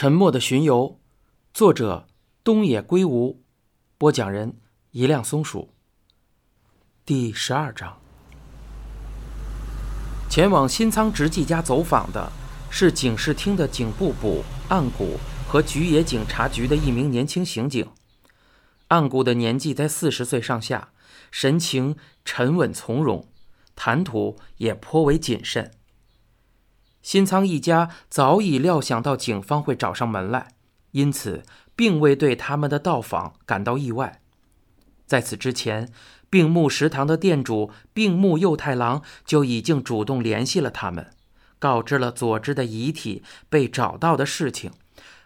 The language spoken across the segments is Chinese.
沉默的巡游，作者东野圭吾，播讲人一辆松鼠。第十二章，前往新仓直纪家走访的是警视厅的警部补岸谷和菊野警察局的一名年轻刑警。岸谷的年纪在四十岁上下，神情沉稳从容，谈吐也颇为谨慎。新仓一家早已料想到警方会找上门来，因此并未对他们的到访感到意外。在此之前，病木食堂的店主病木佑太郎就已经主动联系了他们，告知了佐之的遗体被找到的事情，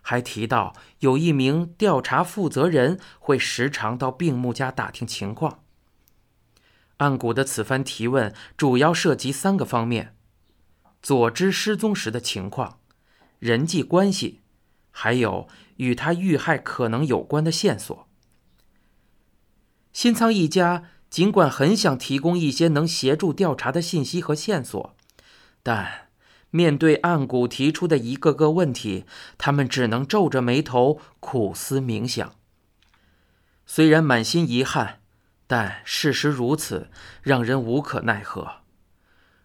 还提到有一名调查负责人会时常到病木家打听情况。岸谷的此番提问主要涉及三个方面。佐之失踪时的情况、人际关系，还有与他遇害可能有关的线索。新仓一家尽管很想提供一些能协助调查的信息和线索，但面对岸谷提出的一个个问题，他们只能皱着眉头苦思冥想。虽然满心遗憾，但事实如此，让人无可奈何。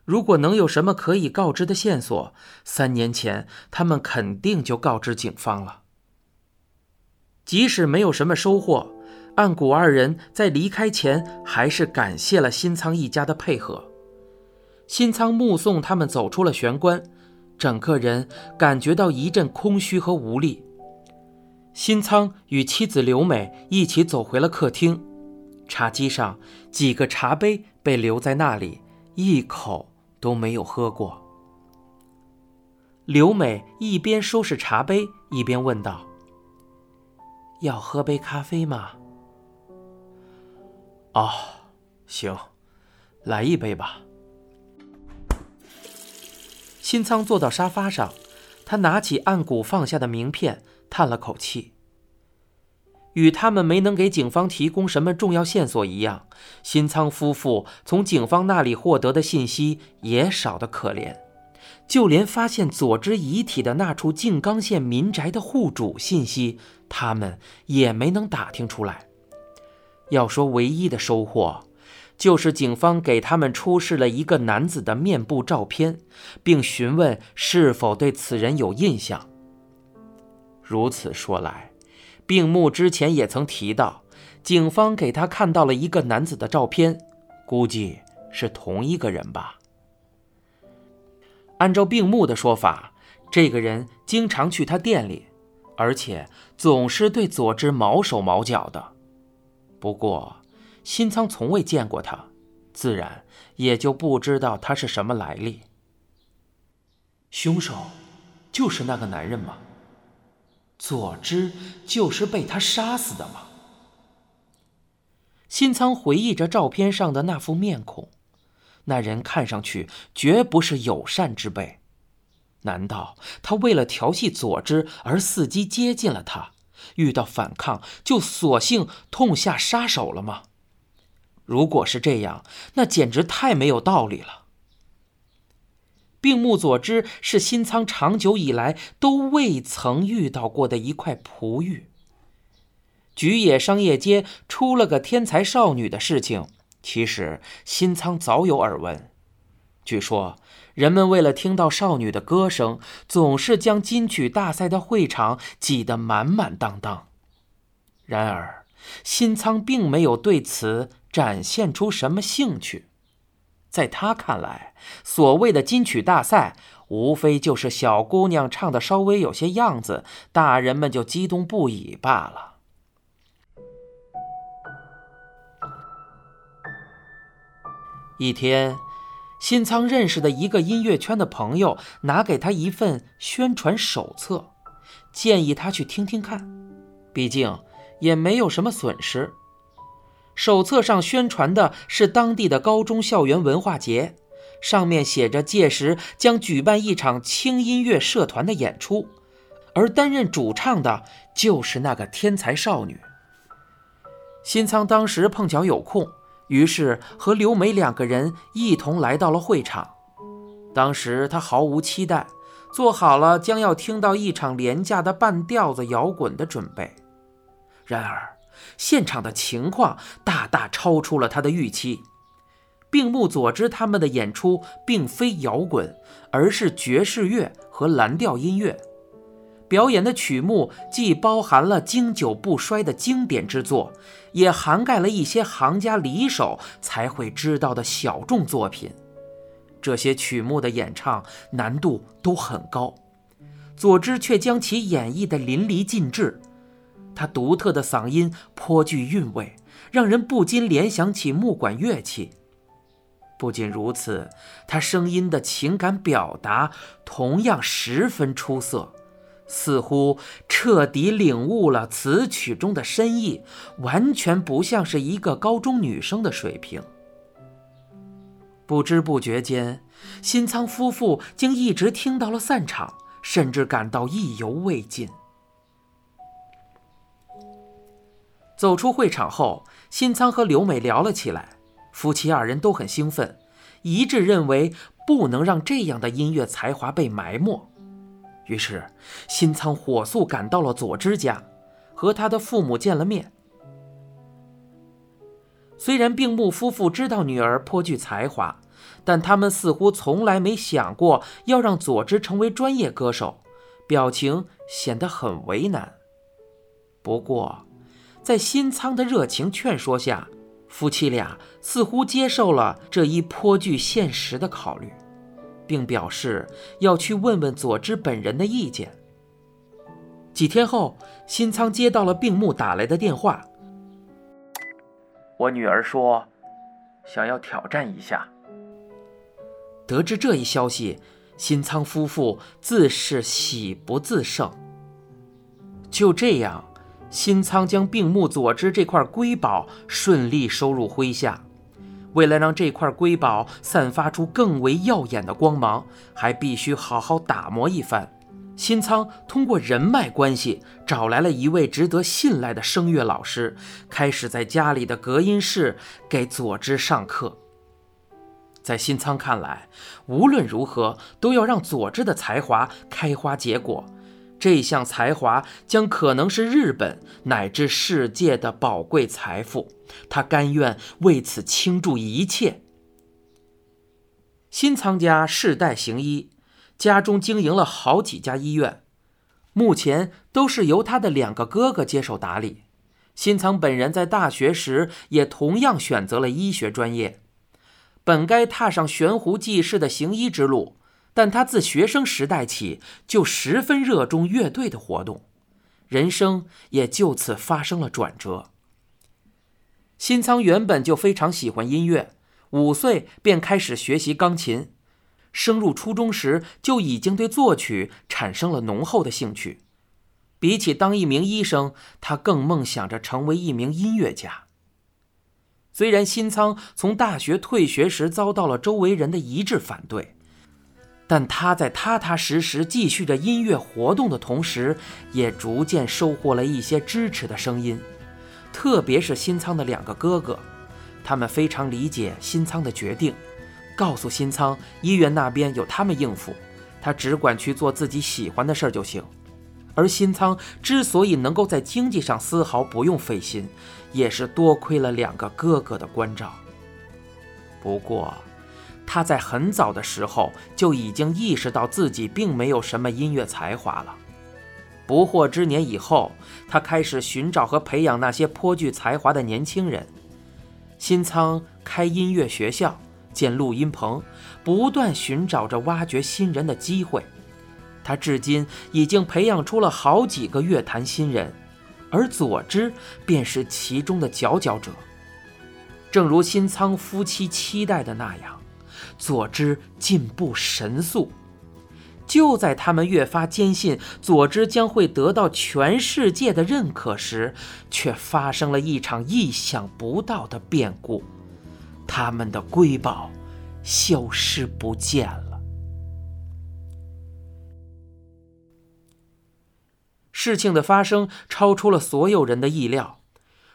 如果能有什么可以告知的线索，三年前他们肯定就告知警方了。即使没有什么收获，岸谷二人在离开前还是感谢了新仓一家的配合。新仓目送他们走出了玄关，整个人感觉到一阵空虚和无力。新仓与妻子刘美一起走回了客厅，茶几上几个茶杯被留在那里，一口。都没有喝过。刘美一边收拾茶杯，一边问道：“要喝杯咖啡吗？”“哦，行，来一杯吧。”新仓坐到沙发上，他拿起岸谷放下的名片，叹了口气。与他们没能给警方提供什么重要线索一样，新仓夫妇从警方那里获得的信息也少得可怜，就连发现佐之遗体的那处静冈县民宅的户主信息，他们也没能打听出来。要说唯一的收获，就是警方给他们出示了一个男子的面部照片，并询问是否对此人有印象。如此说来。病木之前也曾提到，警方给他看到了一个男子的照片，估计是同一个人吧。按照病木的说法，这个人经常去他店里，而且总是对佐之毛手毛脚的。不过，新仓从未见过他，自然也就不知道他是什么来历。凶手就是那个男人吗？佐之就是被他杀死的吗？新仓回忆着照片上的那副面孔，那人看上去绝不是友善之辈。难道他为了调戏佐之而伺机接近了他？遇到反抗就索性痛下杀手了吗？如果是这样，那简直太没有道理了。病目佐之是新仓长久以来都未曾遇到过的一块璞玉。菊野商业街出了个天才少女的事情，其实新仓早有耳闻。据说人们为了听到少女的歌声，总是将金曲大赛的会场挤得满满当当。然而，新仓并没有对此展现出什么兴趣。在他看来，所谓的金曲大赛，无非就是小姑娘唱的稍微有些样子，大人们就激动不已罢了。一天，新仓认识的一个音乐圈的朋友拿给他一份宣传手册，建议他去听听看，毕竟也没有什么损失。手册上宣传的是当地的高中校园文化节，上面写着届时将举办一场轻音乐社团的演出，而担任主唱的就是那个天才少女。新仓当时碰巧有空，于是和刘梅两个人一同来到了会场。当时他毫无期待，做好了将要听到一场廉价的半吊子摇滚的准备。然而，现场的情况大大超出了他的预期。病木佐之他们的演出并非摇滚，而是爵士乐和蓝调音乐。表演的曲目既包含了经久不衰的经典之作，也涵盖了一些行家里手才会知道的小众作品。这些曲目的演唱难度都很高，佐之却将其演绎得淋漓尽致。他独特的嗓音颇具韵味，让人不禁联想起木管乐器。不仅如此，他声音的情感表达同样十分出色。似乎彻底领悟了词曲中的深意，完全不像是一个高中女生的水平。不知不觉间，新仓夫妇竟一直听到了散场，甚至感到意犹未尽。走出会场后，新仓和刘美聊了起来，夫妻二人都很兴奋，一致认为不能让这样的音乐才华被埋没。于是，新仓火速赶到了佐之家，和他的父母见了面。虽然病木夫妇知道女儿颇具才华，但他们似乎从来没想过要让佐之成为专业歌手，表情显得很为难。不过，在新仓的热情劝说下，夫妻俩似乎接受了这一颇具现实的考虑。并表示要去问问佐之本人的意见。几天后，新仓接到了病木打来的电话。我女儿说，想要挑战一下。得知这一消息，新仓夫妇自是喜不自胜。就这样，新仓将病木佐之这块瑰宝顺利收入麾下。为了让这块瑰宝散发出更为耀眼的光芒，还必须好好打磨一番。新仓通过人脉关系找来了一位值得信赖的声乐老师，开始在家里的隔音室给佐之上课。在新仓看来，无论如何都要让佐之的才华开花结果。这项才华将可能是日本乃至世界的宝贵财富，他甘愿为此倾注一切。新仓家世代行医，家中经营了好几家医院，目前都是由他的两个哥哥接手打理。新仓本人在大学时也同样选择了医学专业，本该踏上悬壶济世的行医之路。但他自学生时代起就十分热衷乐队的活动，人生也就此发生了转折。新仓原本就非常喜欢音乐，五岁便开始学习钢琴，升入初中时就已经对作曲产生了浓厚的兴趣。比起当一名医生，他更梦想着成为一名音乐家。虽然新仓从大学退学时遭到了周围人的一致反对。但他在踏踏实实继续着音乐活动的同时，也逐渐收获了一些支持的声音，特别是新仓的两个哥哥，他们非常理解新仓的决定，告诉新仓医院那边有他们应付，他只管去做自己喜欢的事儿就行。而新仓之所以能够在经济上丝毫不用费心，也是多亏了两个哥哥的关照。不过。他在很早的时候就已经意识到自己并没有什么音乐才华了。不惑之年以后，他开始寻找和培养那些颇具才华的年轻人。新仓开音乐学校，建录音棚，不断寻找着挖掘新人的机会。他至今已经培养出了好几个乐坛新人，而佐之便是其中的佼佼者。正如新仓夫妻期待的那样。佐之进步神速，就在他们越发坚信佐之将会得到全世界的认可时，却发生了一场意想不到的变故，他们的瑰宝消失不见了。事情的发生超出了所有人的意料，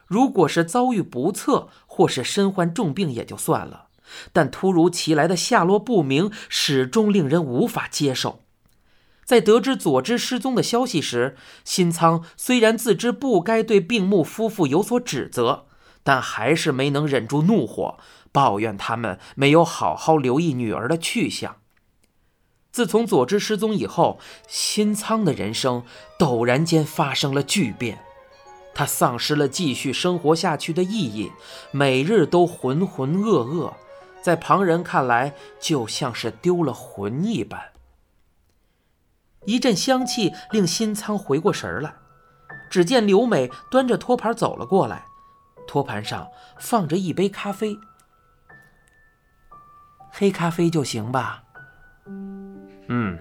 如果是遭遇不测或是身患重病也就算了。但突如其来的下落不明，始终令人无法接受。在得知佐之失踪的消息时，新仓虽然自知不该对病木夫妇有所指责，但还是没能忍住怒火，抱怨他们没有好好留意女儿的去向。自从佐之失踪以后，新仓的人生陡然间发生了巨变，他丧失了继续生活下去的意义，每日都浑浑噩噩，在旁人看来就像是丢了魂一般。一阵香气令新仓回过神来，只见刘美端着托盘走了过来，托盘上放着一杯咖啡，黑咖啡就行吧。嗯，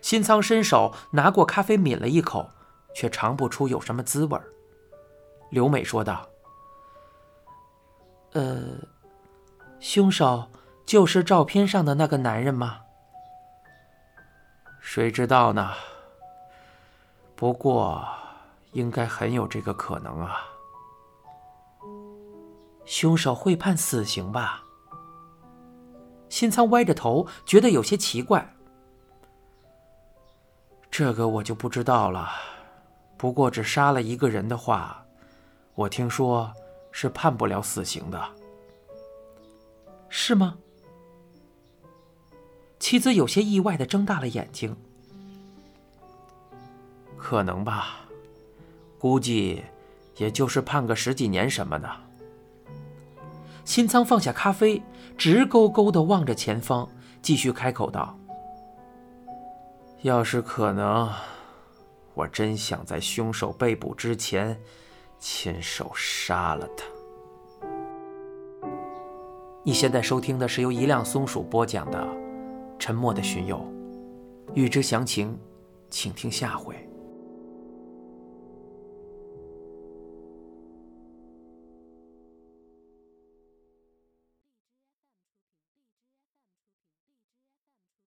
新仓伸手拿过咖啡抿了一口，却尝不出有什么滋味刘美说道：“呃，凶手就是照片上的那个男人吗？”谁知道呢？不过，应该很有这个可能啊。凶手会判死刑吧？新仓歪着头，觉得有些奇怪。这个我就不知道了。不过，只杀了一个人的话，我听说是判不了死刑的。是吗？妻子有些意外的睁大了眼睛。可能吧，估计也就是判个十几年什么的。新仓放下咖啡，直勾勾的望着前方，继续开口道：“要是可能，我真想在凶手被捕之前，亲手杀了他。”你现在收听的是由一辆松鼠播讲的。沉默的巡游，欲知详情，请听下回。